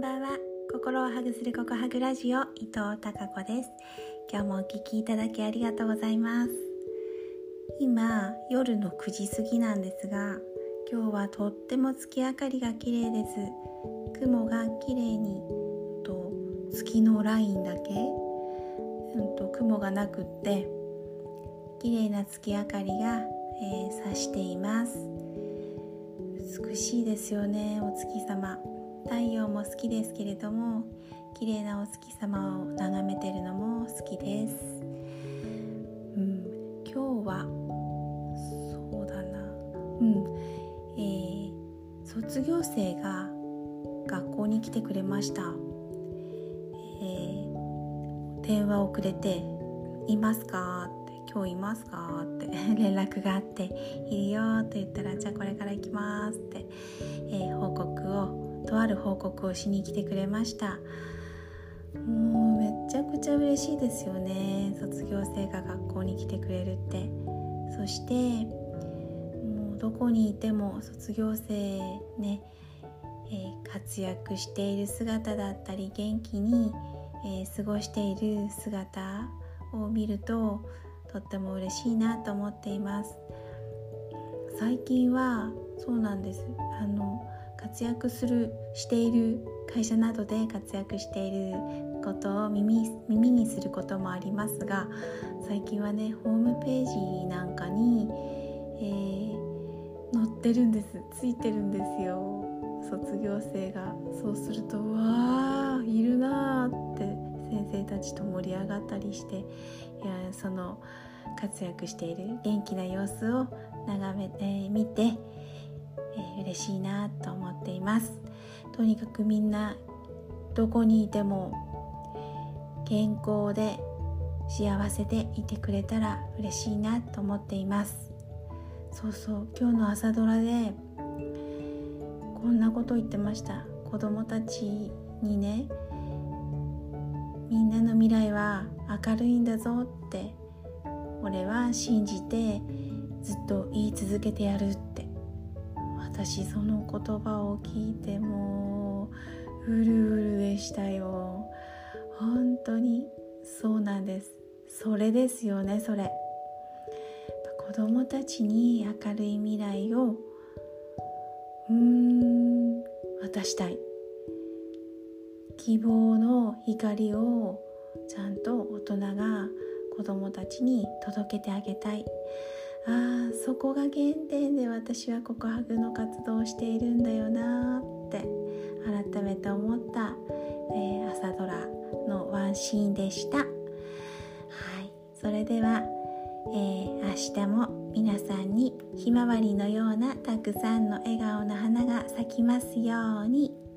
ばんは。心をハグするココハグラジオ伊藤孝子です。今日もお聞きいただきありがとうございます。今夜の9時過ぎなんですが今日はとっても月明かりが綺麗です。雲が綺麗にと月のラインだけ、うんと、雲がなくって綺麗な月明かりが、えー、差しています。美しいですよねお月様。太陽も好きですけれども綺麗なお月様を眺めてるのも好きです、うん、今日はそうだなうんえー、卒業生が学校に来てくれました、えー、電話をくれて「いますか?」って「今日いますか?」って 連絡があって「いるよ」と言ったら「じゃあこれから行きます」って、えー、る報告をしに来てくれました。もうめちゃくちゃ嬉しいですよね。卒業生が学校に来てくれるって。そしてもうどこにいても卒業生ね、えー、活躍している姿だったり元気に、えー、過ごしている姿を見るととっても嬉しいなと思っています。最近はそうなんです。あの活躍するしている会社などで活躍していることを耳耳にすることもありますが最近はねホームページなんかに、えー、載ってるんです。ついてるんですよ。卒業生が。そうするとわあいるなーって先生たちと盛り上がったりしていやその活躍している元気な様子を眺めてみてえー、嬉しいなと思っています。とにかくみんなどこにいても健康で幸せでいてくれたら嬉しいなと思っています。そうそう今日の朝ドラでこんなこと言ってました。子供たちにねみんなの未来は明るいんだぞって俺は信じてずっと言い続けてやるって。私その言葉を聞いてもううるうるでしたよ。本当にそうなんです。それですよねそれ。子供たちに明るい未来をうーん渡したい。希望の光をちゃんと大人が子供たちに届けてあげたい。あそこが原点で私は告白の活動をしているんだよなって改めて思った、えー、朝ドラのワンシーンでしたはいそれでは、えー、明日も皆さんにひまわりのようなたくさんの笑顔の花が咲きますように。